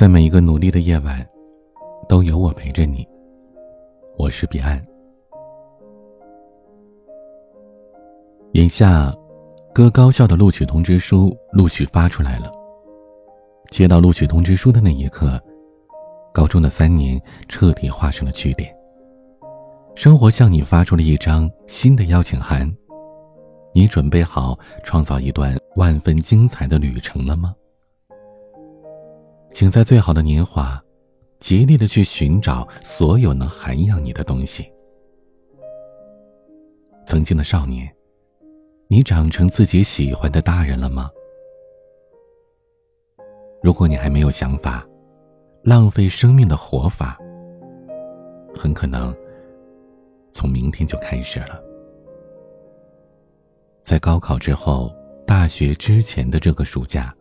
在每一个努力的夜晚，都有我陪着你。我是彼岸。眼下，各高校的录取通知书陆续发出来了。接到录取通知书的那一刻，高中的三年彻底画上了句点。生活向你发出了一张新的邀请函，你准备好创造一段万分精彩的旅程了吗？请在最好的年华，竭力的去寻找所有能涵养你的东西。曾经的少年，你长成自己喜欢的大人了吗？如果你还没有想法，浪费生命的活法，很可能从明天就开始了。在高考之后，大学之前的这个暑假，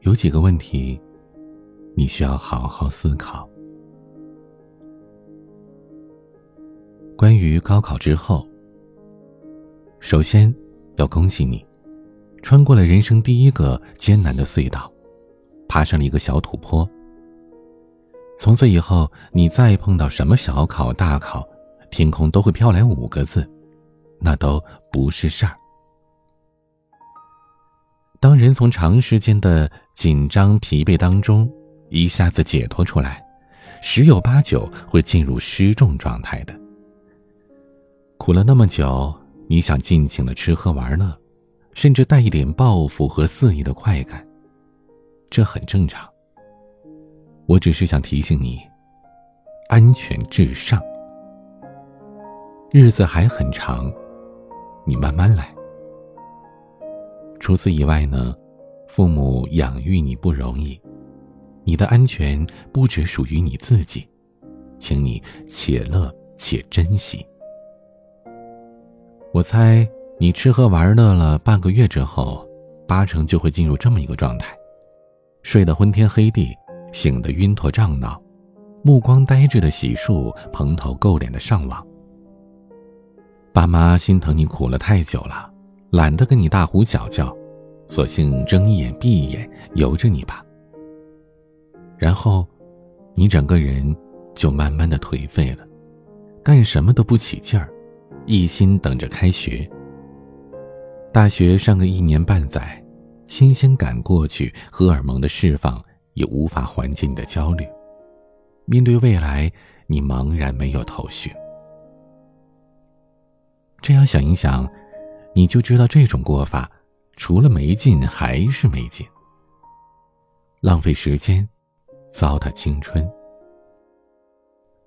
有几个问题，你需要好好思考。关于高考之后，首先要恭喜你。穿过了人生第一个艰难的隧道，爬上了一个小土坡。从此以后，你再碰到什么小考、大考，天空都会飘来五个字，那都不是事儿。当人从长时间的紧张疲惫当中一下子解脱出来，十有八九会进入失重状态的。苦了那么久，你想尽情的吃喝玩乐。甚至带一点报复和肆意的快感，这很正常。我只是想提醒你，安全至上。日子还很长，你慢慢来。除此以外呢，父母养育你不容易，你的安全不只属于你自己，请你且乐且珍惜。我猜。你吃喝玩乐了半个月之后，八成就会进入这么一个状态：睡得昏天黑地，醒得晕头胀脑，目光呆滞的洗漱，蓬头垢脸的上网。爸妈心疼你苦了太久了，懒得跟你大呼小叫，索性睁一眼闭一眼，由着你吧。然后，你整个人就慢慢的颓废了，干什么都不起劲儿，一心等着开学。大学上个一年半载，新鲜感过去，荷尔蒙的释放也无法缓解你的焦虑。面对未来，你茫然没有头绪。这样想一想，你就知道这种过法，除了没劲还是没劲。浪费时间，糟蹋青春。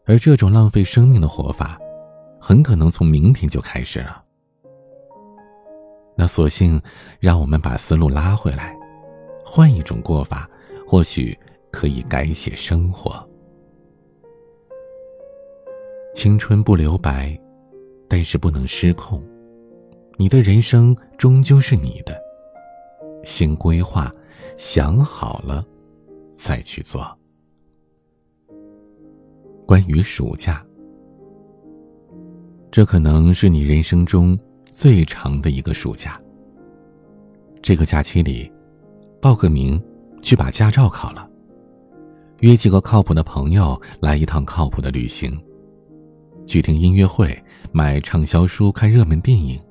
而这种浪费生命的活法，很可能从明天就开始了。那索性，让我们把思路拉回来，换一种过法，或许可以改写生活。青春不留白，但是不能失控。你的人生终究是你的，先规划，想好了，再去做。关于暑假，这可能是你人生中。最长的一个暑假。这个假期里，报个名，去把驾照考了，约几个靠谱的朋友来一趟靠谱的旅行，去听音乐会，买畅销书，看热门电影，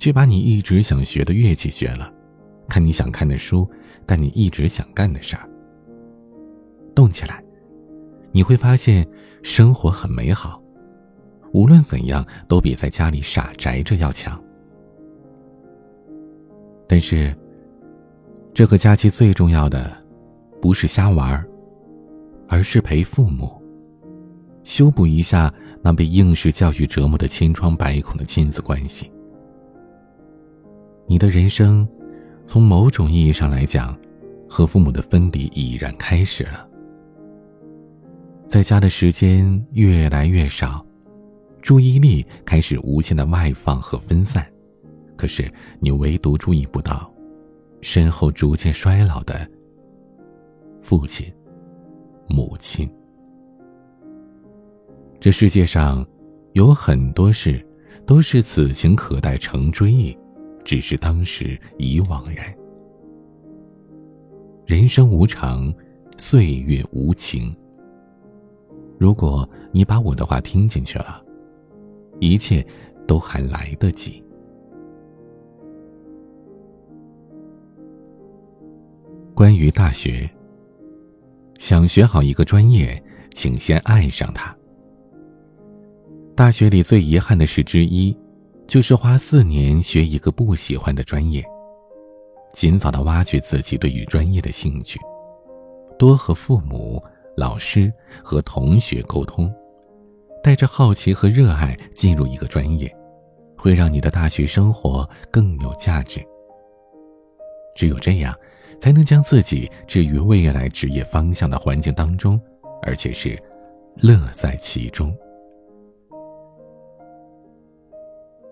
去把你一直想学的乐器学了，看你想看的书，干你一直想干的事儿。动起来，你会发现生活很美好。无论怎样，都比在家里傻宅着要强。但是，这个假期最重要的，不是瞎玩而是陪父母，修补一下那被应试教育折磨的千疮百孔的亲子关系。你的人生，从某种意义上来讲，和父母的分离已然开始了。在家的时间越来越少。注意力开始无限的外放和分散，可是你唯独注意不到，身后逐渐衰老的父亲、母亲。这世界上有很多事，都是此情可待成追忆，只是当时已惘然。人生无常，岁月无情。如果你把我的话听进去了，一切都还来得及。关于大学，想学好一个专业，请先爱上它。大学里最遗憾的事之一，就是花四年学一个不喜欢的专业。尽早的挖掘自己对于专业的兴趣，多和父母、老师和同学沟通，带着好奇和热爱进入一个专业，会让你的大学生活更有价值。只有这样，才能将自己置于未来职业方向的环境当中，而且是乐在其中。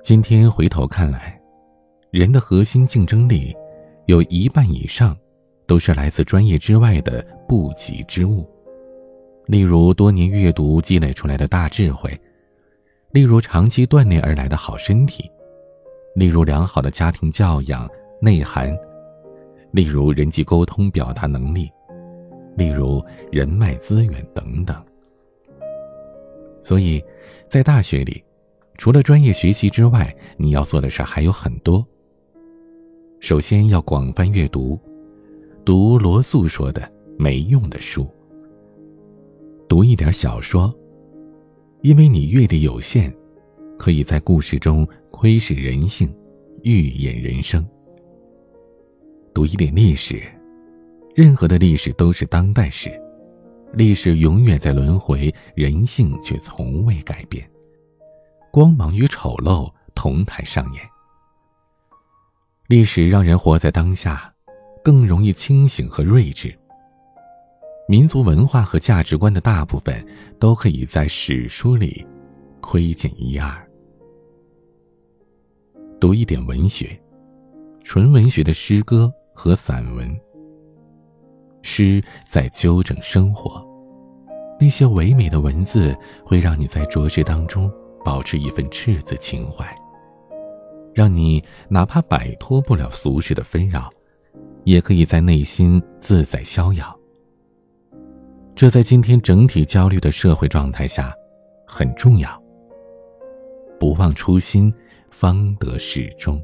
今天回头看来，人的核心竞争力。有一半以上，都是来自专业之外的不给之物，例如多年阅读积累出来的大智慧，例如长期锻炼而来的好身体，例如良好的家庭教养内涵，例如人际沟通表达能力，例如人脉资源等等。所以，在大学里，除了专业学习之外，你要做的事还有很多。首先要广泛阅读，读罗素说的没用的书，读一点小说，因为你阅历有限，可以在故事中窥视人性，预演人生。读一点历史，任何的历史都是当代史，历史永远在轮回，人性却从未改变，光芒与丑陋同台上演。历史让人活在当下，更容易清醒和睿智。民族文化和价值观的大部分都可以在史书里窥见一二。读一点文学，纯文学的诗歌和散文。诗在纠正生活，那些唯美的文字会让你在浊世当中保持一份赤子情怀。让你哪怕摆脱不了俗世的纷扰，也可以在内心自在逍遥。这在今天整体焦虑的社会状态下很重要。不忘初心，方得始终。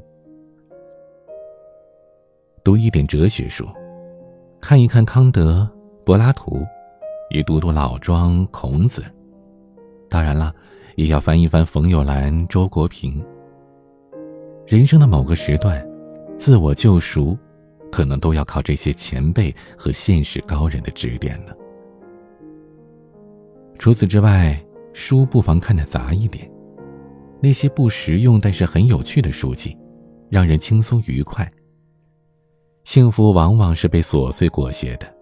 读一点哲学书，看一看康德、柏拉图，也读读老庄、孔子。当然了，也要翻一翻冯友兰、周国平。人生的某个时段，自我救赎，可能都要靠这些前辈和现实高人的指点了。除此之外，书不妨看得杂一点，那些不实用但是很有趣的书籍，让人轻松愉快。幸福往往是被琐碎裹挟的，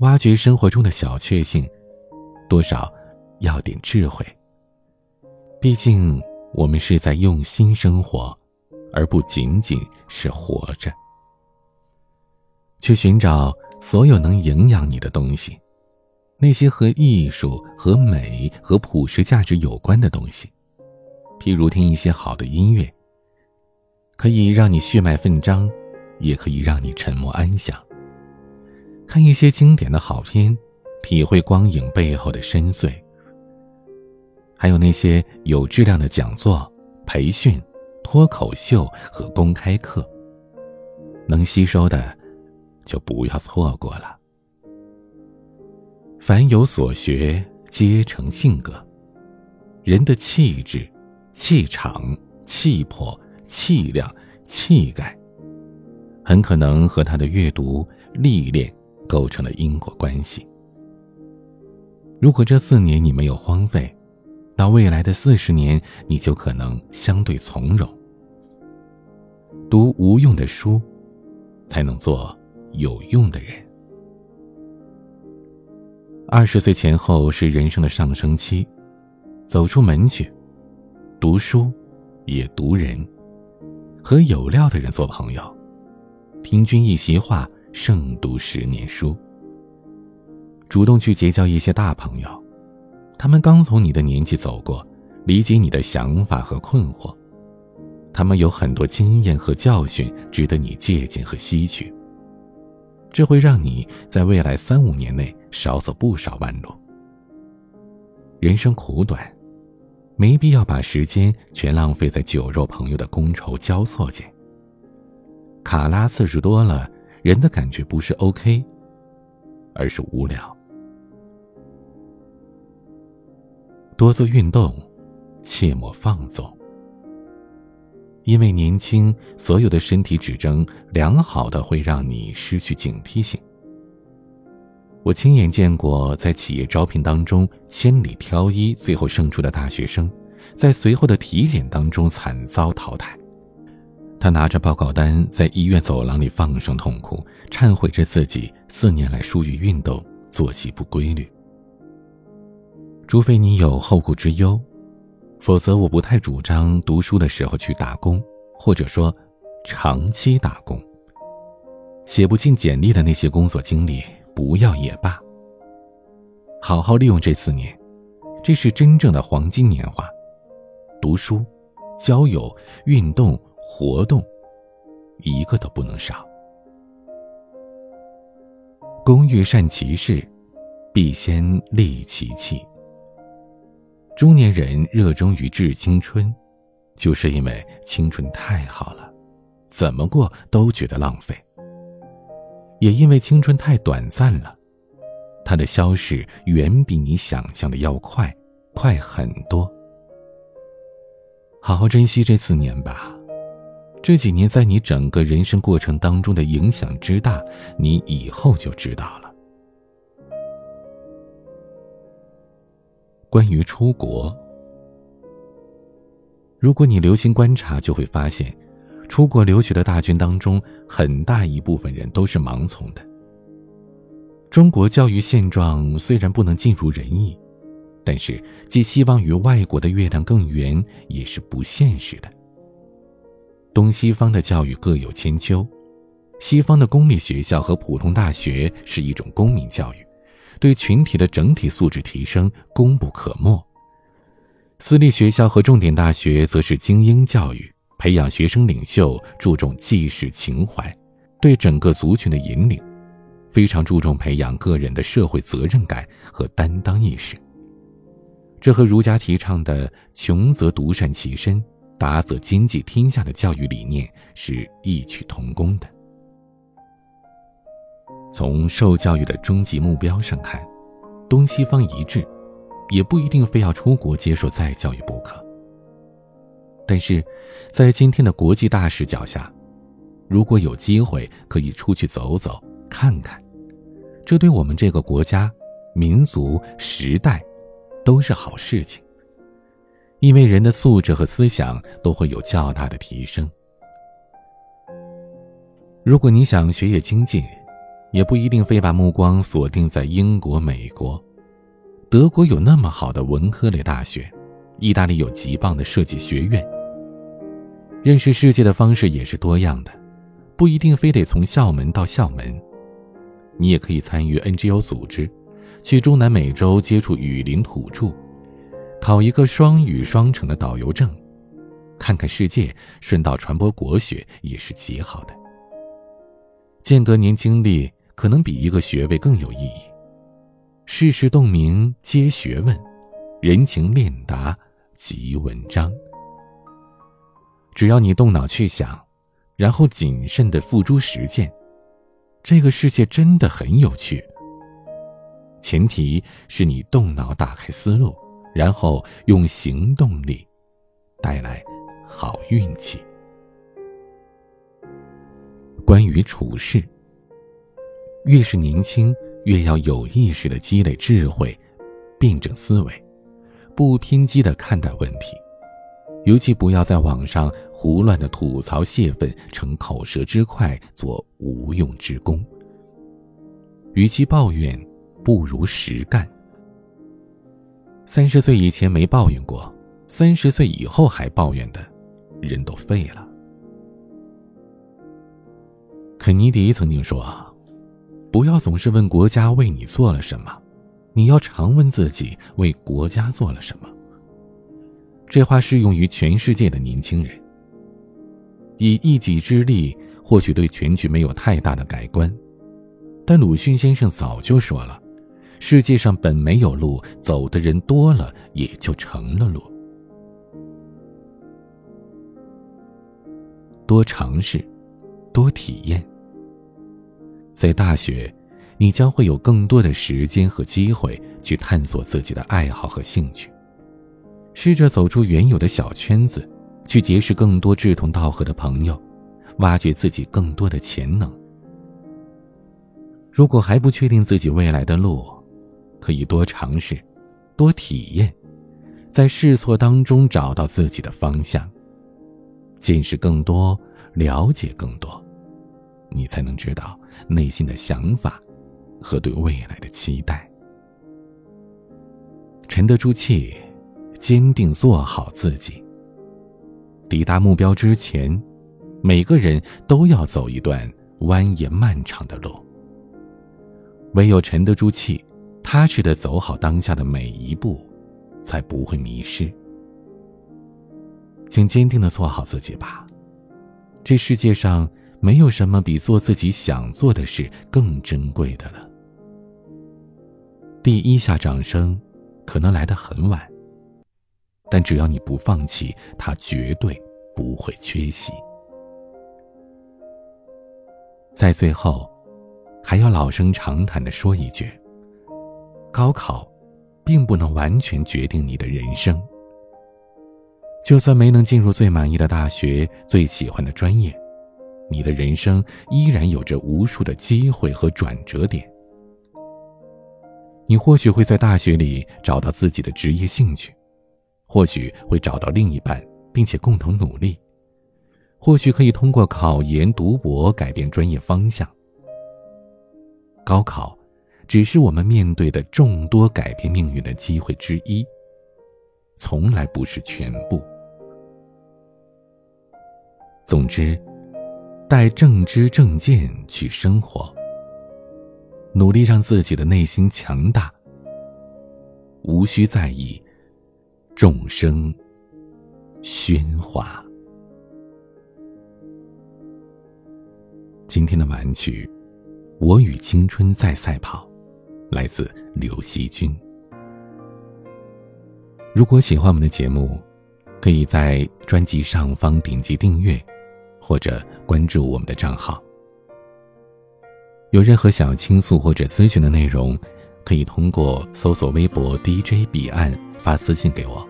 挖掘生活中的小确幸，多少要点智慧。毕竟我们是在用心生活。而不仅仅是活着，去寻找所有能营养你的东西，那些和艺术、和美、和普世价值有关的东西，譬如听一些好的音乐，可以让你血脉奋张，也可以让你沉默安详；看一些经典的好片，体会光影背后的深邃；还有那些有质量的讲座、培训。脱口秀和公开课，能吸收的，就不要错过了。凡有所学，皆成性格。人的气质、气场、气魄、气量、气概，很可能和他的阅读历练构成了因果关系。如果这四年你没有荒废，到未来的四十年，你就可能相对从容。读无用的书，才能做有用的人。二十岁前后是人生的上升期，走出门去，读书，也读人，和有料的人做朋友，听君一席话，胜读十年书。主动去结交一些大朋友，他们刚从你的年纪走过，理解你的想法和困惑。他们有很多经验和教训值得你借鉴和吸取。这会让你在未来三五年内少走不少弯路。人生苦短，没必要把时间全浪费在酒肉朋友的觥筹交错间。卡拉次数多了，人的感觉不是 OK，而是无聊。多做运动，切莫放纵。因为年轻，所有的身体指征良好的会让你失去警惕性。我亲眼见过在企业招聘当中千里挑一，最后胜出的大学生，在随后的体检当中惨遭淘汰。他拿着报告单在医院走廊里放声痛哭，忏悔着自己四年来疏于运动、作息不规律。除非你有后顾之忧。否则，我不太主张读书的时候去打工，或者说，长期打工。写不进简历的那些工作经历，不要也罢。好好利用这四年，这是真正的黄金年华。读书、交友、运动、活动，一个都不能少。工欲善其事，必先利其器。中年人热衷于致青春，就是因为青春太好了，怎么过都觉得浪费。也因为青春太短暂了，它的消逝远比你想象的要快，快很多。好好珍惜这四年吧，这几年在你整个人生过程当中的影响之大，你以后就知道了。关于出国，如果你留心观察，就会发现，出国留学的大军当中，很大一部分人都是盲从的。中国教育现状虽然不能尽如人意，但是寄希望于外国的月亮更圆也是不现实的。东西方的教育各有千秋，西方的公立学校和普通大学是一种公民教育。对群体的整体素质提升功不可没。私立学校和重点大学则是精英教育，培养学生领袖，注重济世情怀，对整个族群的引领，非常注重培养个人的社会责任感和担当意识。这和儒家提倡的“穷则独善其身，达则兼济天下”的教育理念是异曲同工的。从受教育的终极目标上看，东西方一致，也不一定非要出国接受再教育不可。但是，在今天的国际大视角下，如果有机会可以出去走走看看，这对我们这个国家、民族、时代，都是好事情。因为人的素质和思想都会有较大的提升。如果你想学业精进，也不一定非把目光锁定在英国、美国、德国有那么好的文科类大学，意大利有极棒的设计学院。认识世界的方式也是多样的，不一定非得从校门到校门。你也可以参与 NGO 组织，去中南美洲接触雨林土著，考一个双语双城的导游证，看看世界，顺道传播国学也是极好的。间隔年经历。可能比一个学位更有意义。世事洞明皆学问，人情练达即文章。只要你动脑去想，然后谨慎的付诸实践，这个世界真的很有趣。前提是你动脑打开思路，然后用行动力带来好运气。关于处事。越是年轻，越要有意识的积累智慧，辩证思维，不偏激的看待问题，尤其不要在网上胡乱的吐槽泄愤，逞口舌之快，做无用之功。与其抱怨，不如实干。三十岁以前没抱怨过，三十岁以后还抱怨的，人都废了。肯尼迪曾经说啊。不要总是问国家为你做了什么，你要常问自己为国家做了什么。这话适用于全世界的年轻人。以一己之力，或许对全局没有太大的改观，但鲁迅先生早就说了：“世界上本没有路，走的人多了，也就成了路。”多尝试，多体验。在大学，你将会有更多的时间和机会去探索自己的爱好和兴趣，试着走出原有的小圈子，去结识更多志同道合的朋友，挖掘自己更多的潜能。如果还不确定自己未来的路，可以多尝试，多体验，在试错当中找到自己的方向，见识更多，了解更多，你才能知道。内心的想法和对未来的期待，沉得住气，坚定做好自己。抵达目标之前，每个人都要走一段蜿蜒漫长的路。唯有沉得住气，踏实的走好当下的每一步，才不会迷失。请坚定的做好自己吧，这世界上。没有什么比做自己想做的事更珍贵的了。第一下掌声，可能来得很晚，但只要你不放弃，它绝对不会缺席。在最后，还要老生常谈的说一句：高考，并不能完全决定你的人生。就算没能进入最满意的大学、最喜欢的专业。你的人生依然有着无数的机会和转折点。你或许会在大学里找到自己的职业兴趣，或许会找到另一半，并且共同努力，或许可以通过考研读博改变专业方向。高考，只是我们面对的众多改变命运的机会之一，从来不是全部。总之。带正知正见去生活，努力让自己的内心强大，无需在意众生喧哗。今天的玩曲《我与青春在赛跑》，来自刘惜君。如果喜欢我们的节目，可以在专辑上方点击订阅。或者关注我们的账号。有任何想要倾诉或者咨询的内容，可以通过搜索微博 DJ 彼岸发私信给我，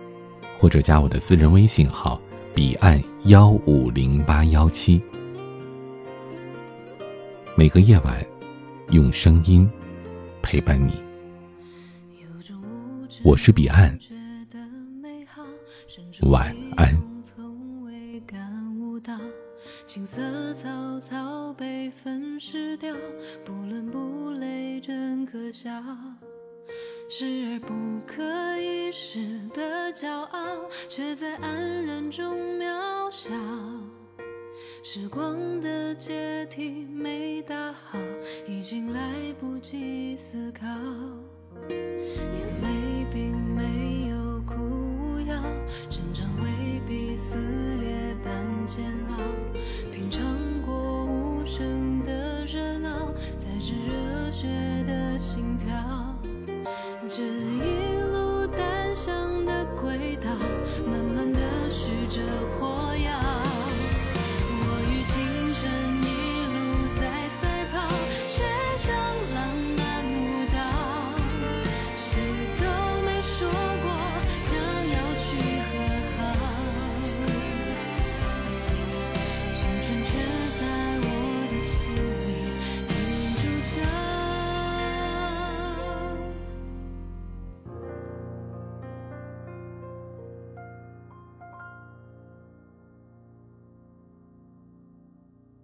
或者加我的私人微信号彼岸幺五零八幺七。每个夜晚，用声音陪伴你。我是彼岸，晚安。青涩草草被粉饰掉，不伦不类真可笑，视而不可一世的骄傲，却在黯然中渺小。时光的阶梯没打好，已经来不及思考，眼泪